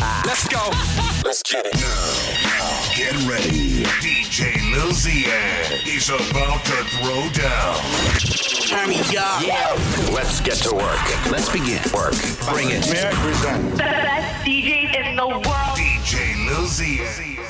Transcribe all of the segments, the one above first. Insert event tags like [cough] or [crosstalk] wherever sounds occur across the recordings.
Let's go. [laughs] Let's get it. Now, get ready. DJ Lil Zian is about to throw down. Turn up. Yeah. Let's get to work. Let's begin. Work. Bring it. May I present? The best DJ in the world. DJ Lil Zian.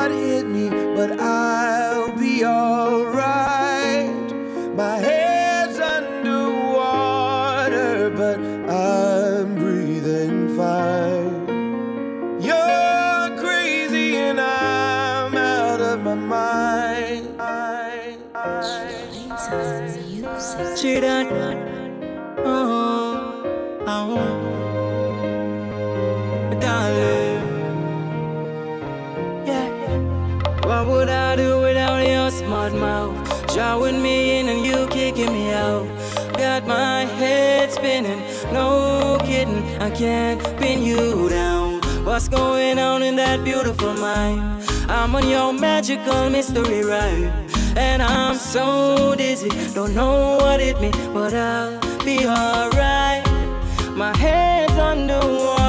What would I do without your smart mouth? Drawing me in and you kicking me out. Got my head spinning, no kidding, I can't pin you down. What's going on in that beautiful mind? I'm on your magical mystery ride and I'm so dizzy. Don't know what it means, but I'll be alright. My head's underwater.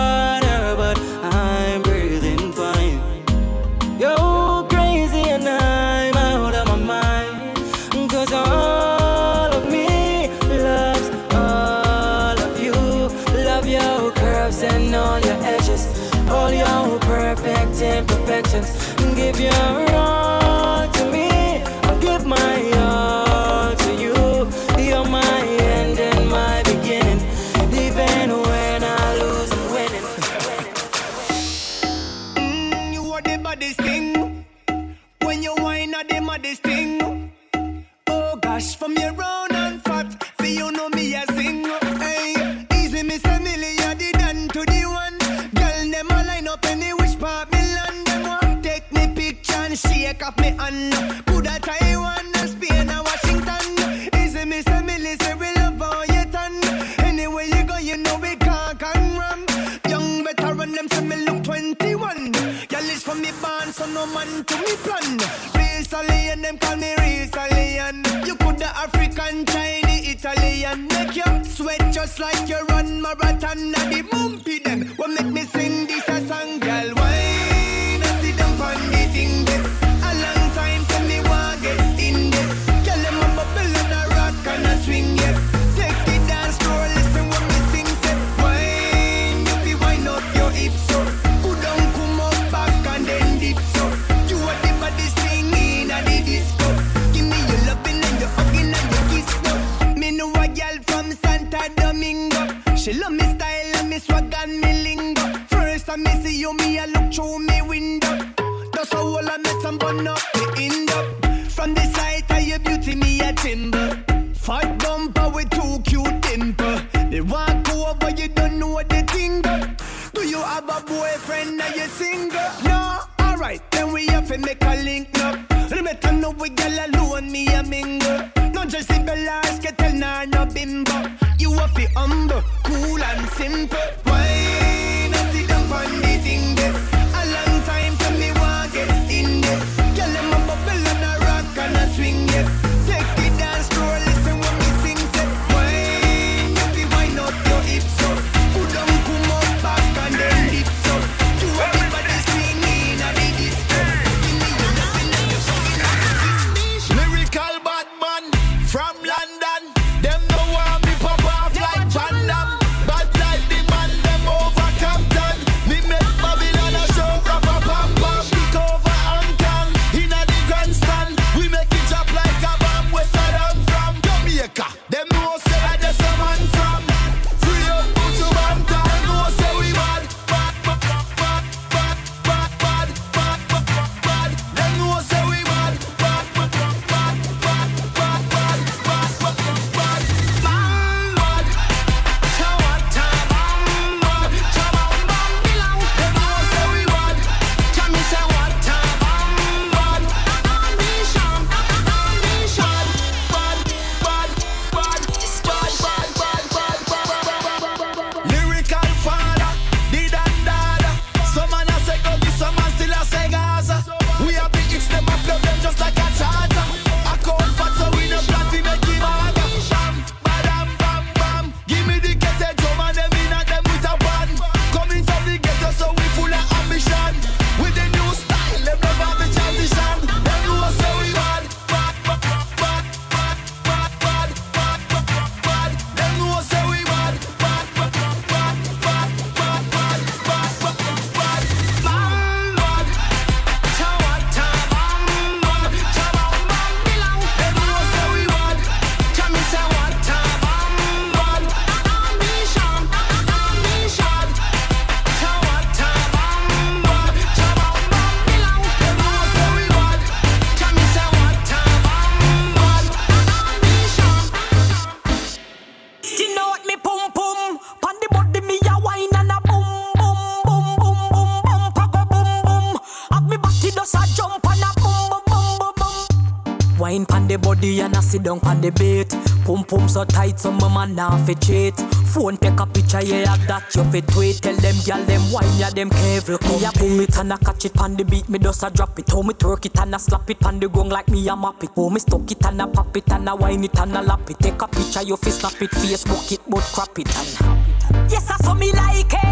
Sit down on the bait. Pum pum so tight, so my man now fi cheat. Phone take a picture, yeah, have that you fit tweet. Tell them gyal them wine, yeah, them careful. Me a pull it and I catch it on the beat, me just a drop it. How me twerk it and I slap it on the gong like me a map it. How me stuck it and I pop it and I wine it and I lap it. Take a picture, you fi snap it, Facebook it, but crap it and. Yes, I saw me like it.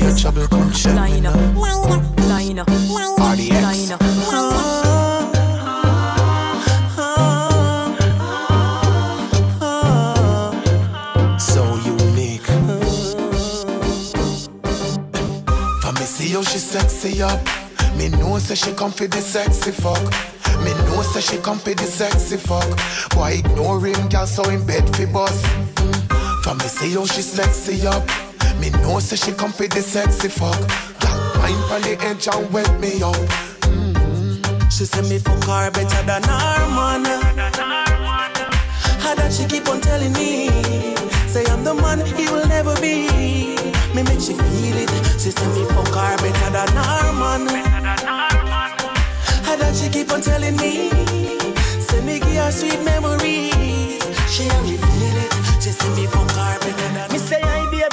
Man a trouble, come check me line, now. line, RDX. line. So unique. For me see how she sexy up. Me know say she come for the sexy fuck. Me know say she come for the sexy fuck. Why ignore him, girl? So in bed fi bus. Mm. For me see how she sexy up. Me know say she come for the sexy fuck. Girl, wine pon the edge and wet me up. Mm-hmm. She say me fuck her better than her man. How that she keep on telling me, say I'm the man he will never be. Me make she feel it. She say me fuck her better than her man. How that she keep on telling me, say me give her sweet memories. She a reveal it. She say me fuck her better than.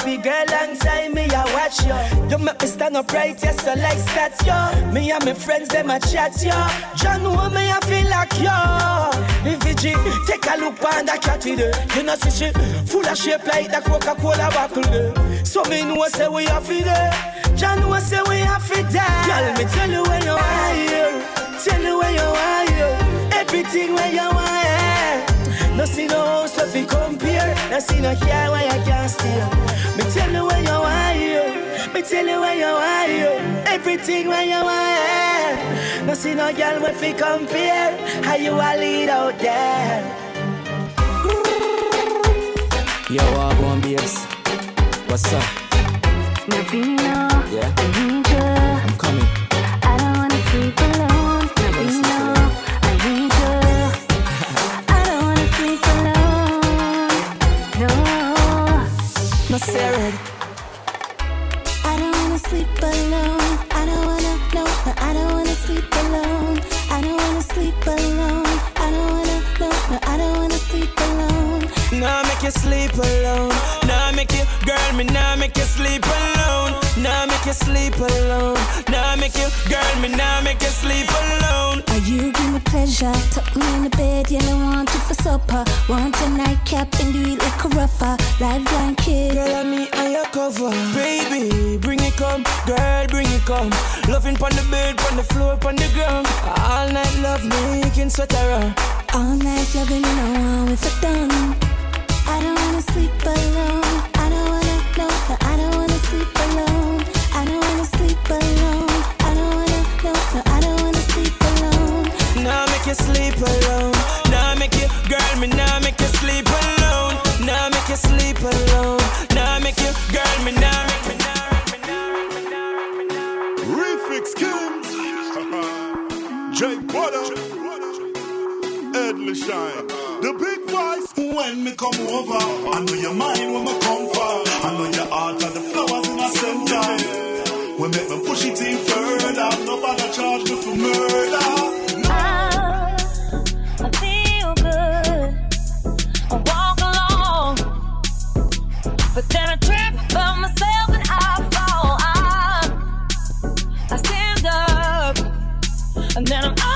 A girl alongside me, I watch you. You make me stand up right, yes, so like stats, yo. Me and my friends, them a chat, yo. John, know me, I feel like yo. VG, take a look on that cat with. You know, see she full of shape like the Coca-Cola bottle, there. So me know say we have it. John know say we have it there. Girl, me tell you where you are here. Tell you where you are here. Everything where you are here. No see no house if you compare. No see no here where you can't steal. Tell you where you are you. Everything where you are here. No see no girl if you compare. How you a lead out there. Yo, go on, babes. What's up? Navina, Yeah, you sleep alone. Nah, make you, girl, me nah make you sleep alone. Nah, make you sleep alone. Nah, make you, girl, me nah make you sleep alone. Are you give me pleasure? Tuck me in the bed, yeah, I want it for supper. Want a nightcap and do it like a rougher. Live blanket. Girl, I me and your cover. Baby, bring it come. Girl, bring it come. Loving pon the bed, pon the floor, pon the ground. All night love making sweat around. All night loving, you know, I'm with it done. Jake Butter. Edley Shine. The big voice. When me come over, I know your mind when me come far. I know your heart and the flowers in the center. When make me push it in further. Nobody charge me for murder. I feel good. I walk along, but then I trip on myself and I fall. I, I stand up, and then I'm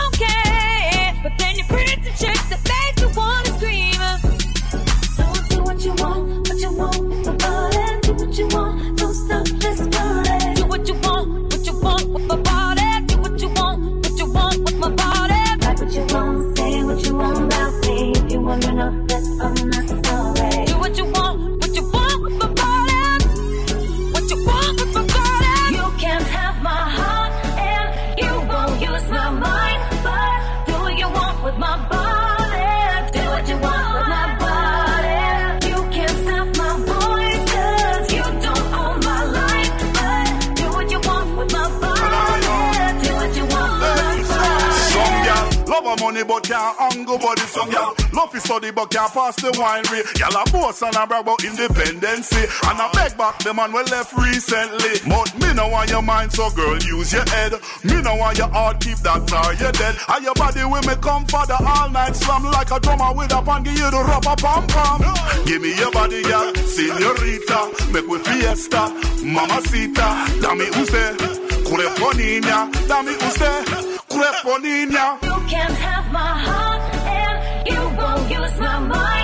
and a brag about independency. And I beg back the man we left recently. But me no want your mind, so girl, use your head. Me no want your heart, keep that tar, you dead. And your body will me come for the all night slam like a drummer with a pan, give you the rubber pam pam. Give me your body, girl, senorita. Make we fiesta, mamacita. Dame usted, cureponina. Dame usted, cureponina. You can't have my heart and you won't use my mind.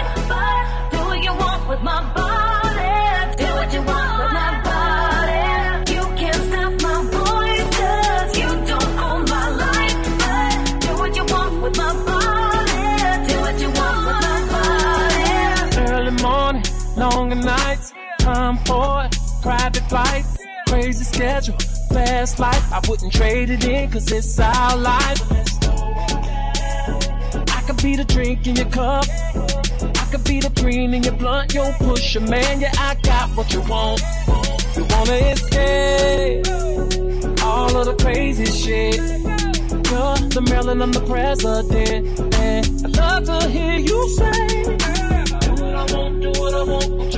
Schedule, fast life. I wouldn't trade it in cause it's our life. I could be the drink in your cup. I could be the green in your blunt. Yo, push your man, yeah, I got what you want. You wanna escape all of the crazy shit. You're the Marilyn, I'm the president. And I'd love to hear you say, Do what I want, do what I want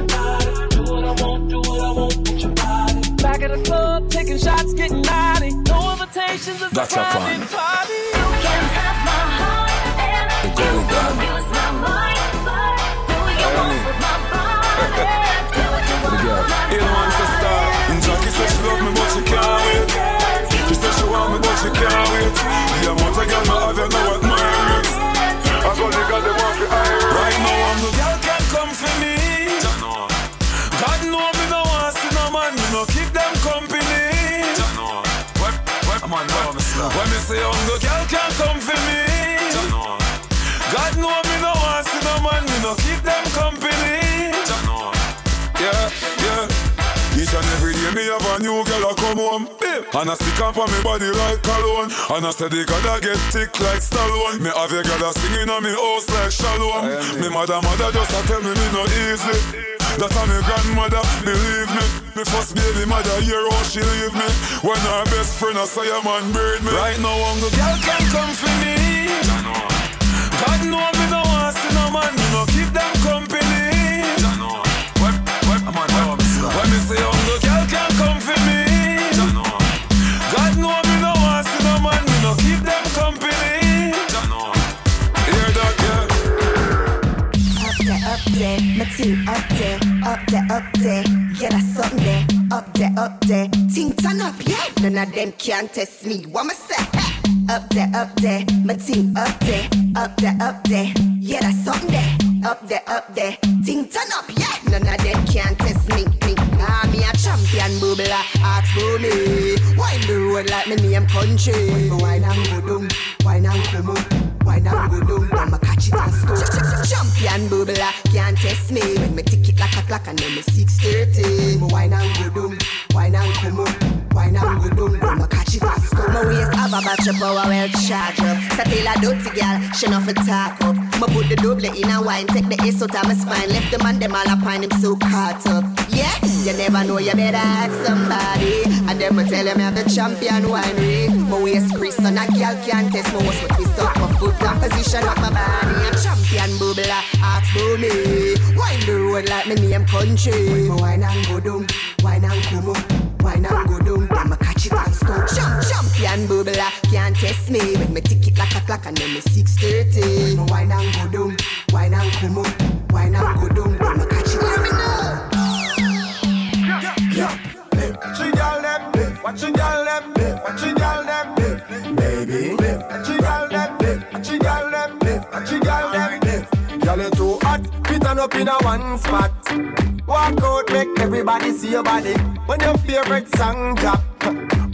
Back at the club, taking shots, getting naughty. No invitations, it's That's a a private party. You can't have my heart and The you gold won't use my mind. But do what you want with my body. Do what you [laughs] want girl. with my It wants to start. And Jackie said she love me, but she can't wait. She said she want me, but she can't wait. The amount of girl me have, you know what my rate. I got the girl they want to hire. Right now, I'm the What? I'm on When me say the girl can't come for me. God know me no want see no man, me no keep them company. Yeah, yeah. Each and every day me have a new girl a come home babe. And I stick up on me body like cologne And I say the God I get thick like Stallone Me have a girl a singing on me house like Shalom Me mother mother just a tell me me no easy That a me grandmother, believe me. Me first baby mother hear how she leave me. When her best friend a say a man breed me. Right now I'm the girl can come for me. God know me no Up there. Ting turn up, yeah. None of them can test me. What me say? Up there, up there, my team up there, up there, up there. Yeah, that's something there. Up there, up there. Ting turn up, yeah. None of them can test me. Me, ah, me a champion bubbler. Ask for me. Why the road like me name country? Why not go down? Why not come up? Why not go down? I'ma catch it and score. Champion bubbler can't test me. When me tick it like a clock and then me 6:30. Me wine and go down, wine and come up, wine and go down. I'ma catch it and score. My waist have a battery power well charge up. So tell a dirty girl she not fi talk up. Me put the double in a wine, take the ace out of my spine. Left the man them all up on him so caught up. Yeah, you never know you better ask somebody. And then me tell them I'm the champion winery. My waist crease and a girl can't test my waist, but twist up my foot and position up my body. A champion bubbler, ask for me. Wine the road like me name country. My wine and go down, wine and up, wine and go down. Then me catch it and score. Champ, champion bubbler, can't test me. When me tick it like a clock and then me 6:30. My wine and go down, wine and up, wine and go down. Then me catch it and score. Watch you girl them, watch you girl them, baby. Watch you girl them, watch you girl them, watch you girl them. Girl you too hot, fit on up in a one spot. Walk out, make everybody see your body. When your favorite song drop,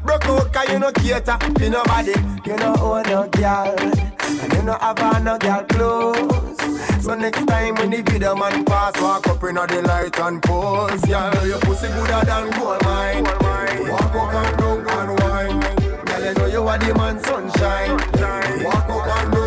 broke out 'cause you no cater to nobody. You no own oh, no girl, and you no have on no girl clothes. So next time when the video man pass, walk up in the light and pose. Yeah, your pussy gooder than gold mine. Walk up and down and wine. Girl, you know you are the man sunshine. Walk up and down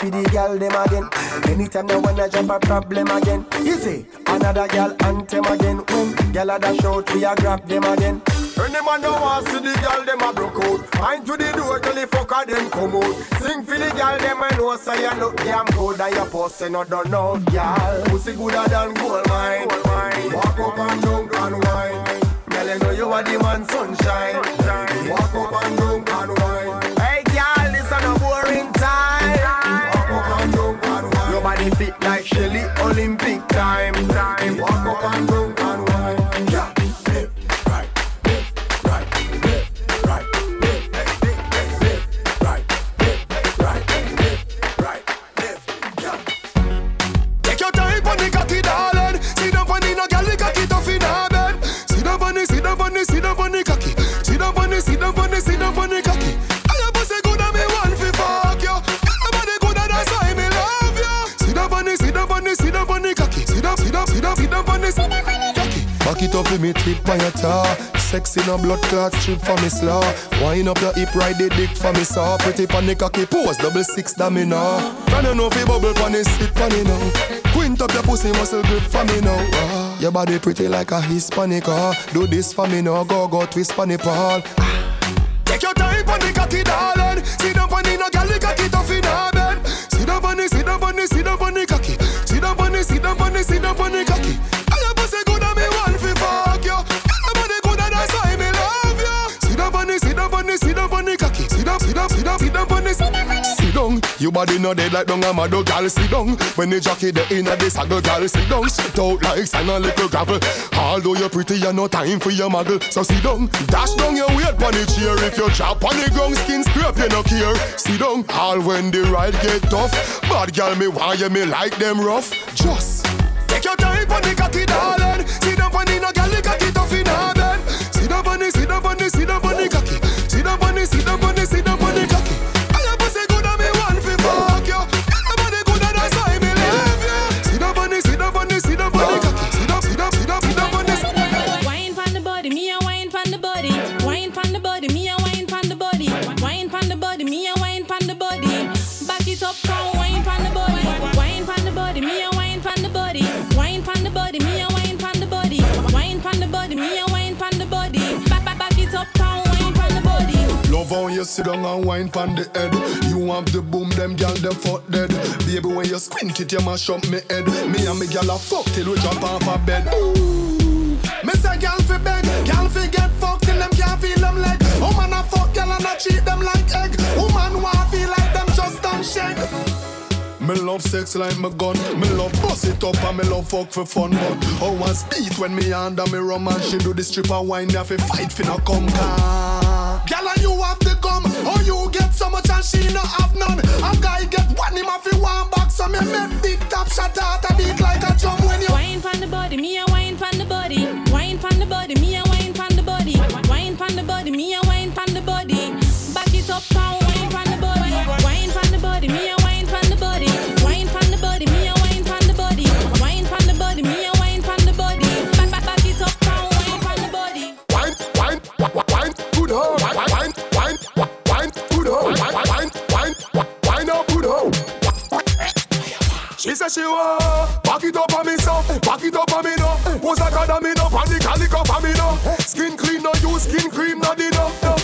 for the girl them again. Anytime you wanna jump a problem again. Easy, another girl anthem again. When girl a dash out, we a grab them again. Any man no want to see the girl them a broke out. Mind to the door till the fucker them come out. Sing for the girl them I know say you look damn good and your pussy no done no girl. Pussy gooder than gold mine. Walk up and down and wine. Girl you know you are the man sunshine. Walk up and down and wine. Fit like Shelly Olympic time. Walk up and me tip your tar. Sexy no blood clot strip for me slaw. Wind up your hip, ride the dick for me saw. Pretty the cocky pose, double six that me now. Can you know fi bubble pon the sit pon it now? Quint up your pussy muscle grip for me now. Ah, your body pretty like a Hispanic. Ah, do this for me now, go go twist pon the pole. Take your time pon the cocky, darling. Sit down pon no girl, cocky Your body no dead like dung a mad girl. Sit down, when the jockey the inna the saddle, girl. Sit down, sit out like sand and little gravel. Although you're pretty, you no time for your muggle. So sit down, dash down your weight pon the chair. If you drop on the ground, skin scrape, you no care. Sit down, all when the ride get tough. Bad girl, me why you me like them rough. Just take your time pon the cocky, darling. Sit down pon the no girl, the cocky tough in her bed. Sit down pon the, sit down pon the, sit down Love how you sit down and wine pon the head. You have the boom, them gal them fuck dead. Baby, when you squint it, you mash up me head. Me and me gal a fuck till we jump off a bed. Ooh. Me say gal fi beg, gal fi get fucked till them can't feel them leg. Woman a fuck gal and a treat them like egg. Woman wanna feel like them just don't shake. Me love sex like my gun. Me love bust it up and me love fuck for fun. But how I speed when me under me rum and she do the stripper wine. Have to fight no come car. Me make big top shot out a beat Said she want back it up on me so, back it up on me no. Pose a dummy no, panic calico for me no. Skin clean no use skin cream no di no. no,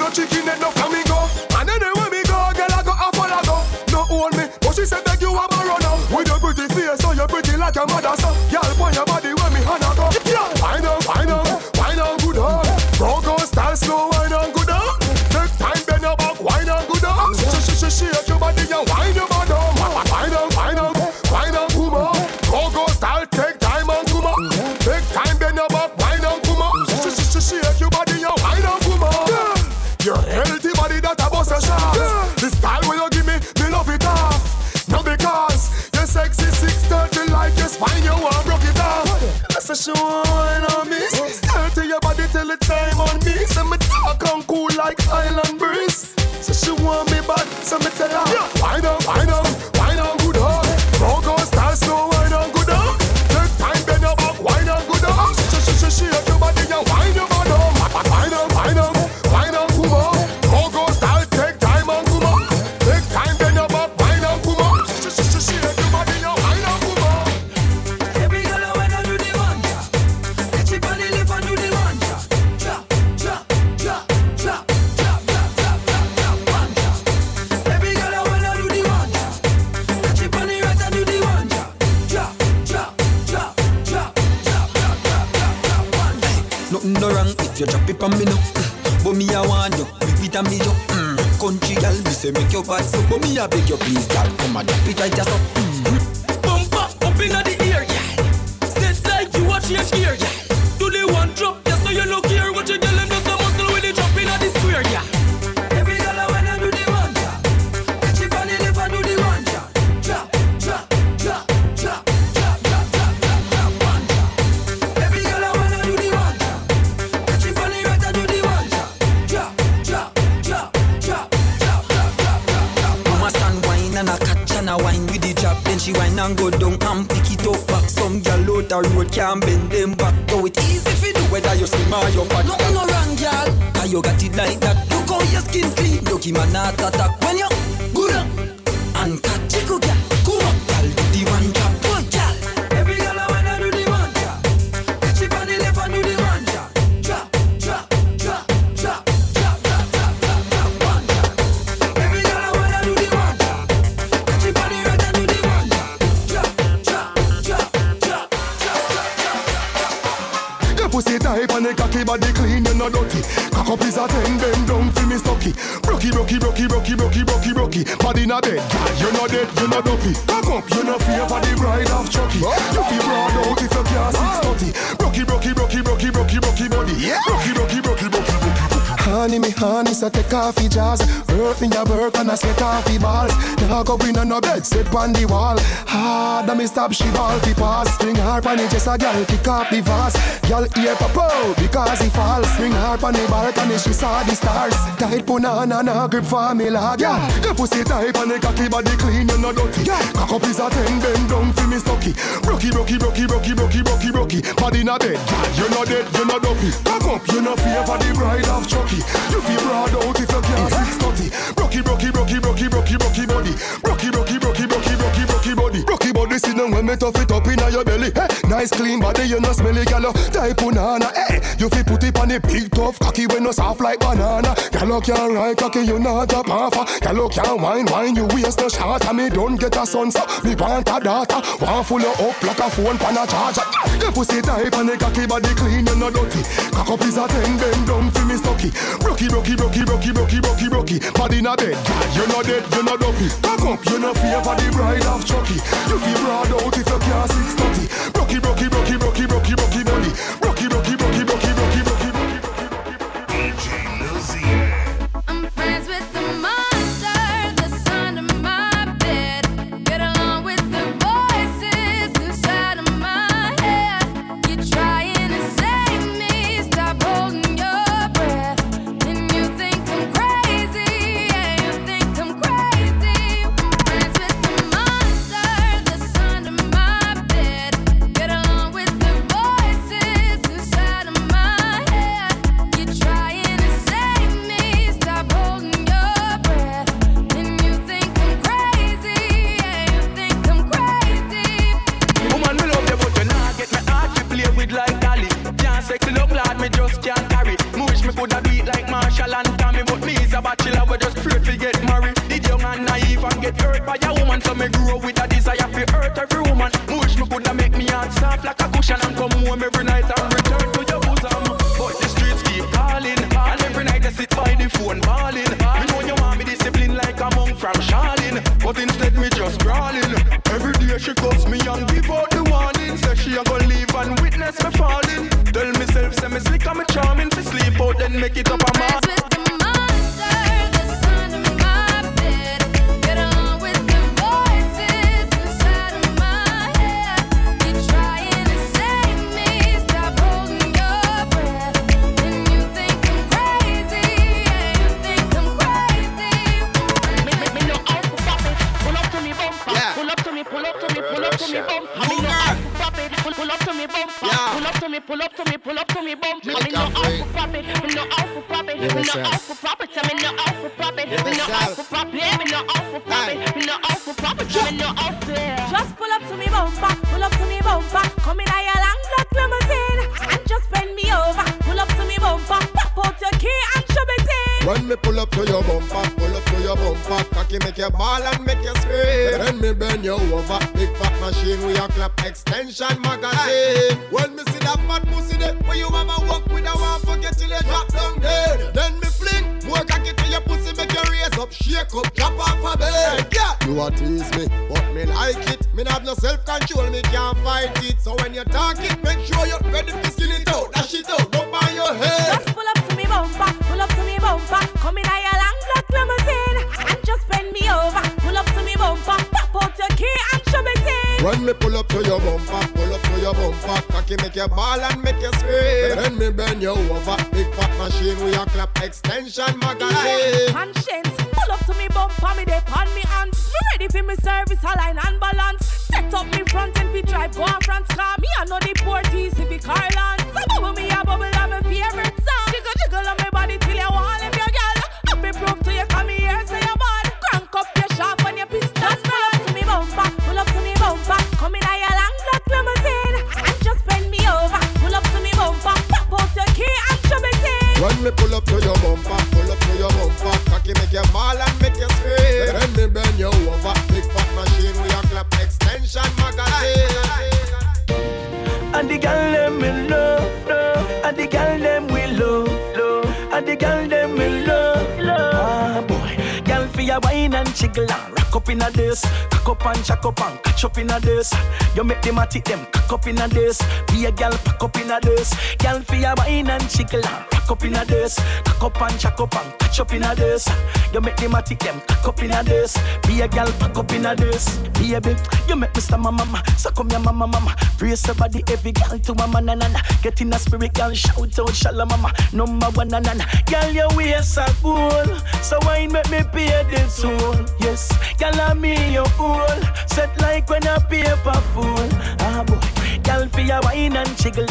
no. Chicken head no flamingo. And anywhere me go, girl I go a follow go. No own me, but she said beg you a borrow now. With your pretty face, so you pretty like your mother say make your bad so. But me I beg you please, girl, come and drop it right just up. You fat. Nothing no wrong, girl. Cause you got it like that. Look how your skin clean. Lucky man not attack when you good up and catch good girl. Come on, girl, do the one girl. Cocky body clean, you no dirty. Cock up is a ten, bend down for me stocky. Brocky, brocky, brocky, brocky, brocky, brocky, brocky. Body na dead, girl, you no dead, you no dopey. Cock up, you no fear for the bride of Chucky. You feel broad out if you can't six thirty. Brocky, brocky, brocky, brocky, brocky, brocky body. Brocky, brocky, brocky, brocky, brocky. Honey, me honey, so take off your jaws. Hurt me work and I off your balls. Now go in on no bed, sit on the wall. Hard, me stop, she ball fi pass. String her on it, just a girl kick off the vase. Girl ear pop because he falls. String her on the balcony, she saw the stars. Tight punana, na grip for me lad. Yeah, your pussy tight and the cocky body clean, you no dirty. Cock up is a ten, bend down fi me stocky. Brocky, brocky, brocky, brocky, brocky, brocky, brocky Body na bed, you no dead, you no dopey. Cock up, you no fear for the bride of Chucky You feel broad out if you can't thirty Brocky, brocky, brocky, brocky, brocky, brocky body. Brocky, brocky, brocky, brocky, brocky, brocky body Sit down when me tough it up inna your belly. Hey, Nice clean body, you no smelly gal oh. Type punana, hey. You feel put it on the big tough cocky when no soft like banana. Gal can't ride cocky, you not a puffer. Gal can't wine, wine, you waste no shot And me don't get a son, so me want a daughter. Want full of up like a phone pan a charger. Your pussy type and the cocky body clean, you no dirty. Cock up is a ten, bend down fi me stocky. Brocky, brocky, brocky, brocky, brocky, brocky, brocky Body na dead, you no dead, you no dopey. Cock up, you no fear for the bride of Chucky. You feel broad out if you can't six thirty Brocky, brocky, brocky, brocky, brocky, brocky brocky, brocky, brocky, brocky, que topa mais. You a tease me, but me like it. Me have no self control, me can't fight it. So when you talk it, make sure you're ready to skin it out, dash it out, up on your head. Just pull up to me bumper, pull up to me bumper. When me pull up to your bumper, pull up to your bumper, cocky make you ball and make you scream. Then me bend you over, big fat machine with a clap extension magazine. Conscience, pull up to me bumper, me dey on me hands. Me ready for me service, align and balance. Set up me front and we drive go on France car. Me I know the porties if it Carland. So bubble me a bubble of my favorite song. Jiggle jiggle on my body till you want if your girl. Up me proof When me pull up to your bumper, pull up to your bumper, cocky make you ball and make you scream. Then me bend you over, big fat machine with a clap extension magazine. And the girl them me love, love. And the girl them we love, love. And the girl them me love, love. Ah boy, girl for your wine and jiggle and rock up in a this, cock up and jack up and catch up in a this. You make them a tick them cock up in a this. Be a girl pack up in a this. Girl for your wine and jiggle and rock up in a this, cock up and jack up and catch up in a this. You make them a tick them cock up in a this. Be a girl pack up in a this. Baby, you make me star mama, so come your mama mama. Brace your body every girl to mama na na na. Get in a spirit girl, shout out shala mama. Number one na na na. Girl your waist a gold, so wine make me pay the toll. Yes, girl I me your all. Set like when a paper full. Ah boy, girl for your wine and jiggle.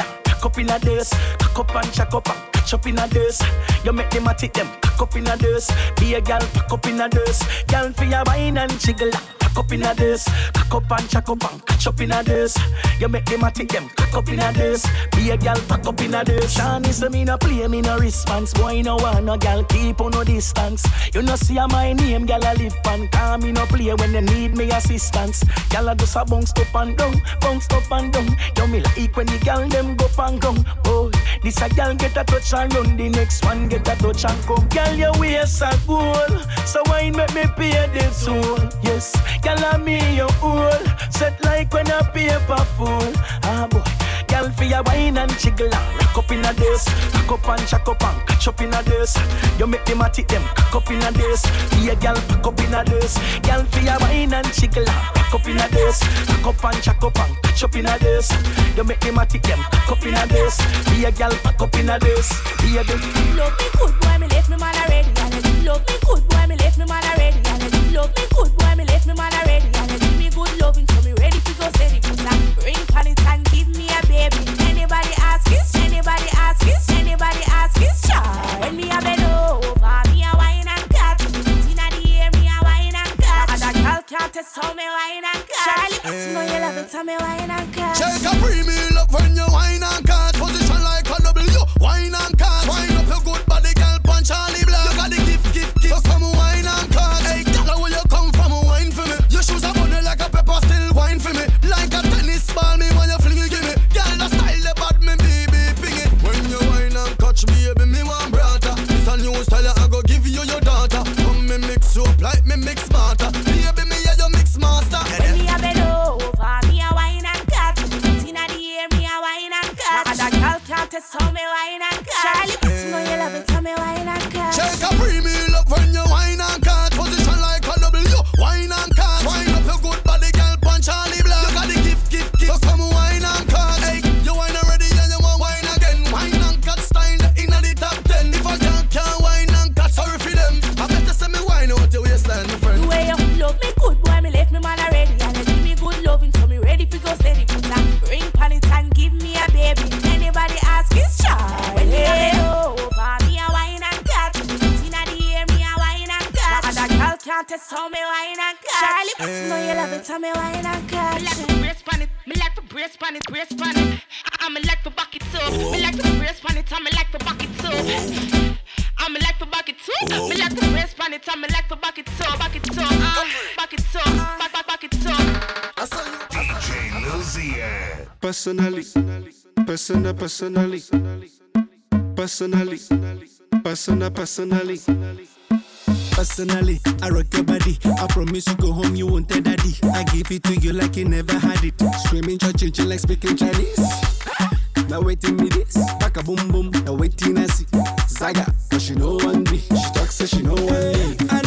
Cock up in a this, cock up and chuck up and catch up in a this. You make them a tick them, cock up in a this. Be a gal, pack up in a this. Girl for your wine and jiggle. Cock up in a this, cock up and chuck up and catch up in a this. You make them a tick them, cock up in a this. Be a girl, pack up in a this. Shani say me no play, me no response. Boy no want no girl, keep on no distance. You no see a my name, girl I live pan. Call me no play when you need me assistance. Girl I just a bounce up and down, bounce up and down. You me like when the girl them go and come. Boy, this a girl get a touch and run, the next one get a touch and come. Girl your waist a gold, so why make me pay the toll? Yes, girl I me your all, set like when a paper full. Ah boy. Girl for your wine and jiggle and rock up in a this Cock up and chuck up and catch up in a this You make them a tick them cock up in a this Be a girl pack up in a this Girl for your wine and jiggle and rock up in a this Cock up and chuck up and catch up in a this You make them a tick them cock up in a this Be a girl pack up in a this Be a girl Love me good boy, me left me man already. And you love me good boy, me left me man already. Love me good boy, me left me man already. And you give me good loving, so me ready to go steady. Put a ring on it and give me a baby. Anybody ask this? Anybody ask this? Anybody ask this? Child. When me a bend over, me a wine and cut. Inna the air, me a wine and cut. And a girl can't test how me wine and cut. Charlie, you know you love it, how me wine and cut. Shake a premium up when you wine and cut. Position like a W, wine and cut. How me wine and cut. Charlie, you know you love it, how me wine and cut. Me like to brace pan it, me like to brace pan it, brace pan it. I me like to back it up, me like to brace pan it, I me like to back it up. Ah, I'm like to back it too. Me like to press pan it, I'm like to back it so, back it so, uh, back it so, back back back it so. DJ Luzian. Personally, personal, personally, personally, personal, personally. Personally, I rock your body. I promise you go home, you won't tell daddy. I give it to you like you never had it. Screaming, church, like speaking Chinese. Now waiting me this, back a boom boom. Now waiting I see Zaga, but she know one me. She talk say she know one me.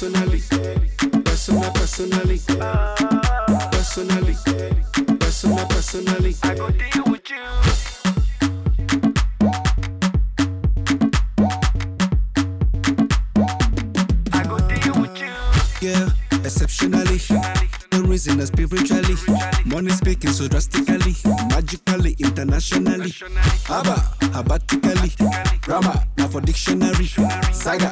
Personally, personal, personally. Personally, personal, personally. I go deal with you. I go deal with you. Yeah, exceptionally. No reason spiritually. Money speaking so drastically, magically, internationally. Abba, abatically. Grammar, now for dictionary. Saga,